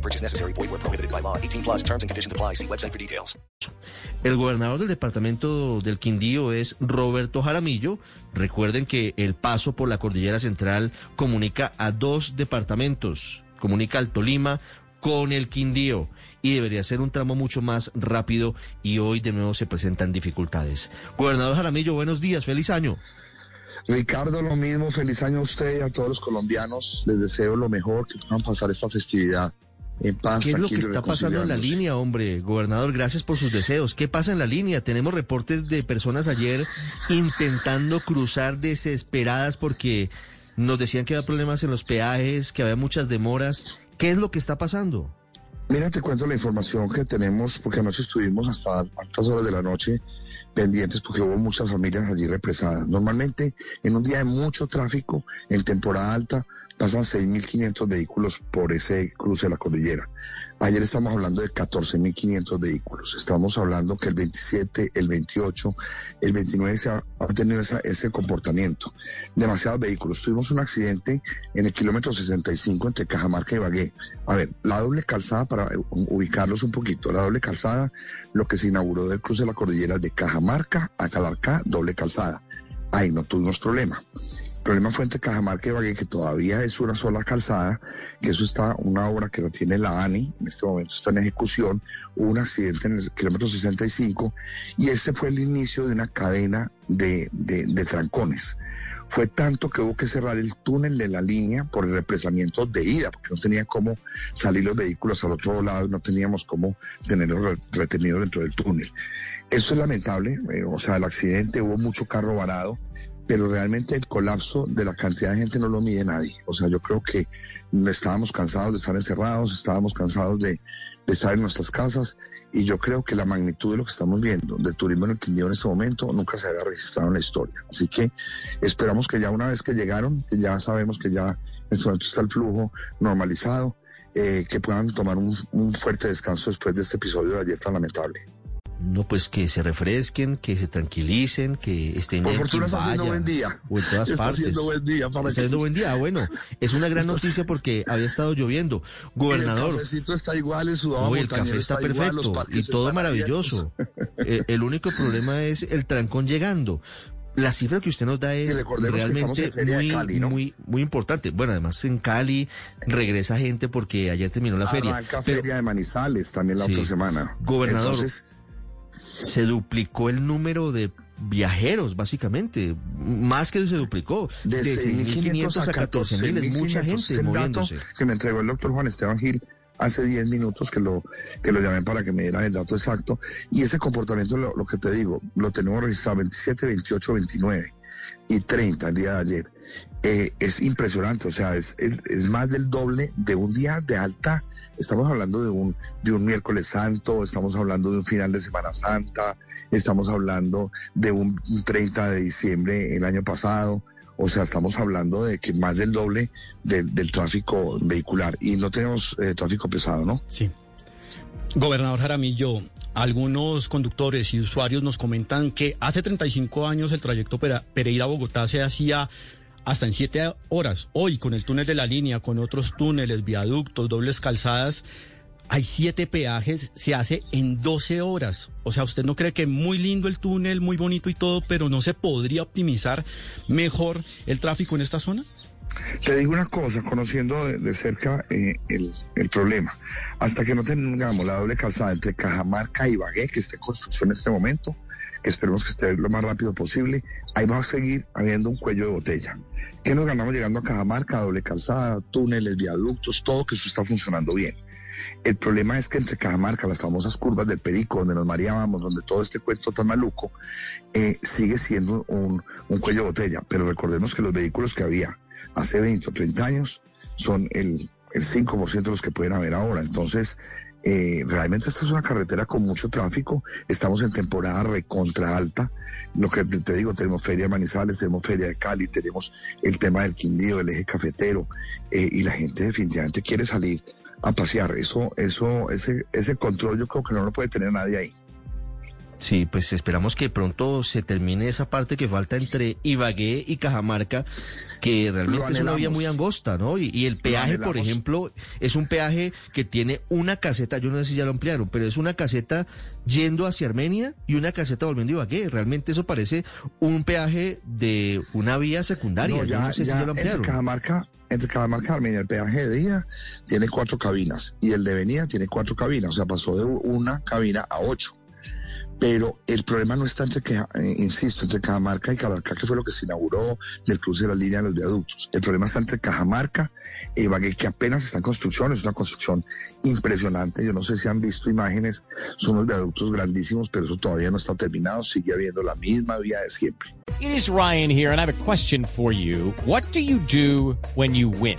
No purchase necessary. Void where prohibited by law. 18 plus terms and conditions apply. See website for details. El gobernador del departamento del Quindío es Roberto Jaramillo. Recuerden que el paso por la cordillera central comunica a dos departamentos. Comunica al Tolima con el Quindío y debería ser un tramo mucho más rápido y hoy de nuevo se presentan dificultades. Gobernador Jaramillo, buenos días, feliz año. Ricardo, lo mismo, feliz año a usted y a todos los colombianos. Les deseo lo mejor, que puedan pasar esta festividad en paz. ¿Qué es lo que está pasando en la línea, hombre? Gobernador, gracias por sus deseos. ¿Qué pasa en la línea? Tenemos reportes de personas ayer intentando cruzar desesperadas porque nos decían que había problemas en los peajes, que había muchas demoras. ¿Qué es lo que está pasando? Mira, te cuento la información que tenemos, porque anoche estuvimos hasta altas horas de la noche pendientes porque hubo muchas familias allí represadas. Normalmente, en un día de mucho tráfico, en temporada alta, pasan 6.500 vehículos por ese cruce de la cordillera. Ayer estamos hablando de 14.500 vehículos. Estamos hablando que el 27, el 28, el 29 se ha, tenido ese comportamiento. Demasiados vehículos. Tuvimos un accidente en el kilómetro 65 entre Cajamarca y Bagué. A ver, la doble calzada, para eh, ubicarlos un poquito, la doble calzada, lo que se inauguró del cruce de la cordillera de Cajamarca a Calarcá, doble calzada. Ahí no tuvimos problema. Problema fue entre Cajamarca y Bagué, que todavía es una sola calzada, que eso está, una obra que la tiene la ANI, en este momento está en ejecución, hubo un accidente en el kilómetro 65, y ese fue el inicio de una cadena de, de, trancones. Fue tanto que hubo que cerrar el túnel de la línea por el represamiento de ida, porque no tenía cómo salir los vehículos al otro lado, no teníamos cómo tenerlos re- retenidos dentro del túnel. Eso es lamentable, eh, o sea, el accidente, hubo mucho carro varado, pero realmente el colapso de la cantidad de gente no lo mide nadie. O sea, yo creo que estábamos cansados de estar encerrados, estábamos cansados de, de estar en nuestras casas y yo creo que la magnitud de lo que estamos viendo del turismo en el Quindío en este momento nunca se había registrado en la historia. Así que esperamos que ya una vez que llegaron, que ya sabemos que ya en este momento está el flujo normalizado, eh, que puedan tomar un, un fuerte descanso después de este episodio de ayer tan lamentable. No, pues que se refresquen, que se tranquilicen, que estén Por en fortuna está haciendo buen día. O en todas Está partes. haciendo buen día para Está que- haciendo buen día. Ah, Bueno, es una gran noticia porque había estado lloviendo. El Gobernador, cafecito está igual, el sudado el café está igual, los perfecto parques y todo maravilloso. Eh, el único problema es el trancón llegando. La cifra que usted nos da es realmente muy, Cali, ¿no? muy, muy importante. Bueno, además en Cali regresa gente porque ayer terminó la feria. Arranca Pero Feria de Manizales también la Sí. otra semana. Gobernador, Entonces, se duplicó el número de viajeros, básicamente. Más que se duplicó. de, De 6.500 a 14.000 es mucha 14.500. Es gente el dato moviéndose. que me entregó el doctor Juan Esteban Gil hace 10 minutos que lo, que lo llamé para que me dieran el dato exacto. Y ese comportamiento, lo, lo que te digo, lo tenemos registrado 27, 28, 29 y 30 el día de ayer. Eh, es impresionante, o sea, es, es, es más del doble de un día de alta. Estamos hablando de un, de un miércoles santo, estamos hablando de un final de Semana Santa, estamos hablando de un, un 30 de diciembre el año pasado. O sea, estamos hablando de que más del doble del, del tráfico vehicular y no tenemos eh, tráfico pesado, ¿no? Sí. Gobernador Jaramillo, algunos conductores y usuarios nos comentan que hace 35 años el trayecto Pereira-Bogotá se hacía hasta en 7 horas. Hoy, con el túnel de la línea, con otros túneles, viaductos, dobles calzadas, hay 7 peajes, se hace en 12 horas. O sea, ¿usted no cree que muy lindo el túnel, muy bonito y todo, pero no se podría optimizar mejor el tráfico en esta zona? Te digo una cosa, conociendo de, de cerca eh, el, el problema, hasta que no tengamos la doble calzada entre Cajamarca y Bagué, que está en construcción en este momento, que esperemos que esté lo más rápido posible, ahí va a seguir habiendo un cuello de botella. ¿Qué nos ganamos llegando a Cajamarca? Doble calzada, túneles, viaductos, todo que eso está funcionando bien. El problema es que entre Cajamarca, las famosas curvas del Perico, donde nos mareábamos, donde todo este cuento tan maluco, eh, sigue siendo un, un cuello de botella. Pero recordemos que los vehículos que había hace 20 o 30 años son el, el 5% de los que pueden haber ahora. Entonces, Eh, realmente esta es una carretera con mucho tráfico. Estamos en temporada recontra alta. Lo que te, digo, tenemos Feria de Manizales, tenemos Feria de Cali, tenemos el tema del Quindío, el eje cafetero, eh, y la gente definitivamente quiere salir a pasear. Eso, eso, ese, ese control yo creo que no lo puede tener nadie ahí. Sí, pues esperamos que pronto se termine esa parte que falta entre Ibagué y Cajamarca, que realmente es una vía muy angosta, ¿no? Y, y el peaje, por ejemplo, es un peaje que tiene una caseta, yo no sé si ya lo ampliaron, pero es una caseta yendo hacia Armenia y una caseta volviendo a Ibagué. Realmente eso parece un peaje de una vía secundaria. No, yo ya, no sé si ya lo entre ampliaron. Cajamarca, entre Cajamarca y Armenia, el peaje de día tiene cuatro cabinas y el de venida tiene cuatro cabinas, o sea, pasó de una cabina a ocho. Pero el problema no está entre, Caja- eh, insisto, entre Cajamarca y Calarcá, que fue lo que se inauguró del cruce de la línea de los viaductos. El problema está entre Cajamarca e Ibagué, que apenas está en construcción, es una construcción impresionante. Yo no sé si han visto imágenes, son unos viaductos grandísimos, pero eso todavía no está terminado, sigue habiendo la misma vía de siempre. It is Ryan here, and I have a question for you. What do you do when you win?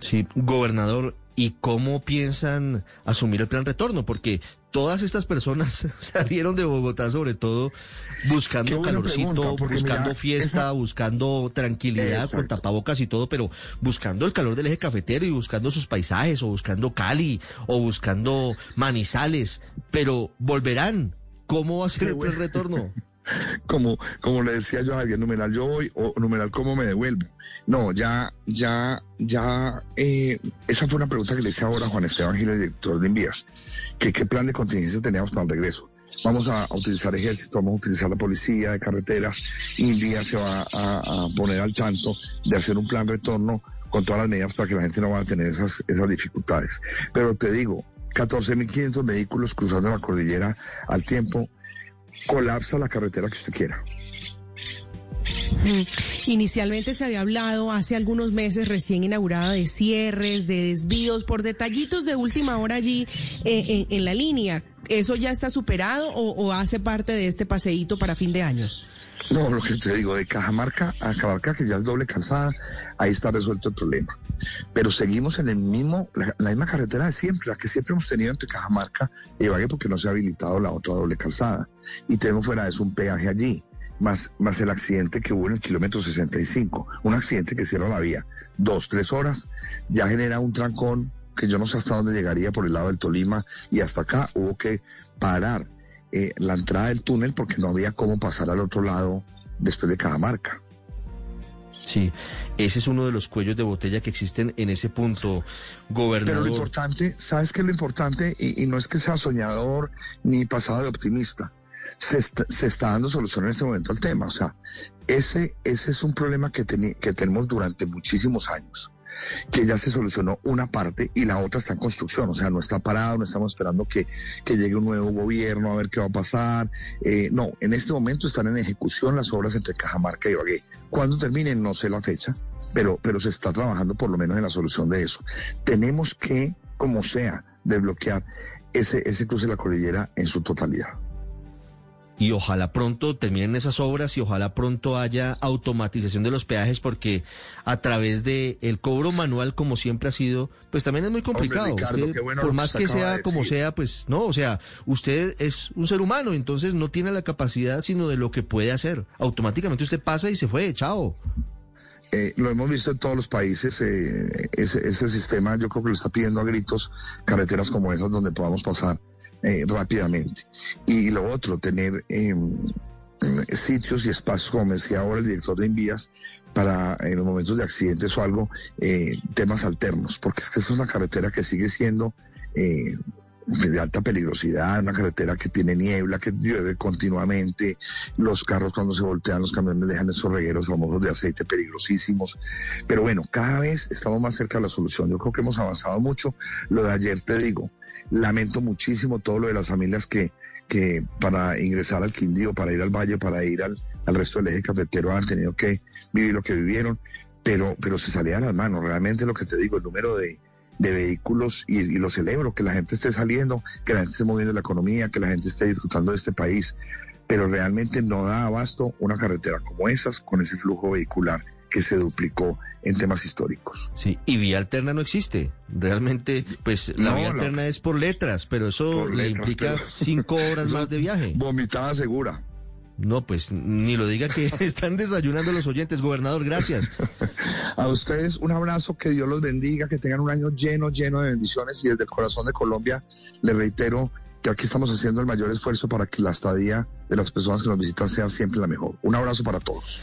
Sí, gobernador, ¿y cómo piensan asumir el plan retorno? Porque todas estas personas salieron de Bogotá, sobre todo buscando calorcito, pregunta, buscando mira, fiesta, esa- buscando tranquilidad con tapabocas y todo, pero buscando el calor del eje cafetero y buscando sus paisajes, o buscando Cali, o buscando Manizales, pero volverán. ¿Cómo va a ser el plan bueno. retorno? como, como le decía yo a alguien, numeral yo voy o numeral cómo me devuelvo. No, ya, ya, ya, eh, esa fue una pregunta que le hice ahora a Juan Esteban Gil, director de Envías, que qué plan de contingencia teníamos para el regreso. Vamos a, utilizar ejército, vamos a utilizar la policía de carreteras, y Envías se va a, a poner al tanto de hacer un plan retorno con todas las medidas para que la gente no vaya a tener esas, esas dificultades. Pero te digo, 14.500 vehículos cruzando la cordillera al tiempo, colapsa la carretera que usted quiera. Inicialmente se había hablado hace algunos meses recién inaugurada de cierres, de desvíos, por detallitos de última hora allí eh, en, en la línea. ¿Eso ya está superado o, o hace parte de este paseíto para fin de año? No, lo que te digo, de Cajamarca a Cabarca, que ya es doble calzada, ahí está resuelto el problema. Pero seguimos en el mismo, la, misma carretera de siempre, la que siempre hemos tenido entre Cajamarca y Ibagué, porque no se ha habilitado la otra doble calzada. Y tenemos fuera de eso un peaje allí, más, más el accidente que hubo en el kilómetro 65. Un accidente que cierra la vía dos, tres horas, ya genera un trancón que yo no sé hasta dónde llegaría por el lado del Tolima y hasta acá hubo que parar eh, la entrada del túnel porque no había cómo pasar al otro lado después de Cajamarca. Sí, ese es uno de los cuellos de botella que existen en ese punto, Pero gobernador. lo importante, ¿sabes qué es lo importante? Y, no es que sea soñador ni pasado de optimista. Se está, se está dando solución en este momento al tema. O sea, ese, ese es un problema que, que tenemos durante muchísimos años, que ya se solucionó una parte y la otra está en construcción. O sea, no está parado, no estamos esperando que, que llegue un nuevo gobierno a ver qué va a pasar. Eh, no, en este momento están en ejecución las obras entre Cajamarca y Ibagué. Cuando terminen, no sé la fecha, pero, pero se está trabajando por lo menos en la solución de eso. Tenemos que, como sea, desbloquear ese, ese cruce de la cordillera en su totalidad. Y ojalá pronto terminen esas obras y ojalá pronto haya automatización de los peajes porque a través de el cobro manual como siempre ha sido, pues también es muy complicado. Ricardo, Usted, qué bueno por más que sea de como sea, pues no, o sea, usted es un ser humano, entonces no tiene la capacidad sino de lo que puede hacer. Automáticamente usted pasa y se fue, chao. Eh, lo hemos visto en todos los países, eh, ese, ese sistema yo creo que lo está pidiendo a gritos carreteras como esas donde podamos pasar eh, rápidamente. Y lo otro, tener eh, sitios y espacios, como decía ahora el director de Envías, para en los momentos de accidentes o algo, eh, temas alternos, porque es que es una carretera que sigue siendo eh, de alta peligrosidad, una carretera que tiene niebla, que llueve continuamente, los carros cuando se voltean, los camiones dejan esos regueros famosos de aceite peligrosísimos. Pero bueno, cada vez estamos más cerca de la solución. Yo creo que hemos avanzado mucho. Lo de ayer te digo, lamento muchísimo todo lo de las familias que, que para ingresar al Quindío, para ir al Valle, para ir al, al resto del eje cafetero han tenido que vivir lo que vivieron, pero, pero se salía de las manos. Realmente lo que te digo, el número de, de vehículos y, y, lo celebro, que la gente esté saliendo, que la gente esté moviendo la economía, que la gente esté disfrutando de este país, pero realmente no da abasto una carretera como esas con ese flujo vehicular que se duplicó en temas históricos. Sí, y vía alterna no existe. Realmente, pues la No, vía la- alterna es por letras, pero eso le letras, implica pero- cinco horas más de viaje. Vomitada segura. No, pues ni lo diga que están desayunando los oyentes. Gobernador, gracias. A ustedes un abrazo, que Dios los bendiga, que tengan un año lleno, lleno de bendiciones y desde el corazón de Colombia les reitero que aquí estamos haciendo el mayor esfuerzo para que la estadía de las personas que nos visitan sea siempre la mejor. Un abrazo para todos.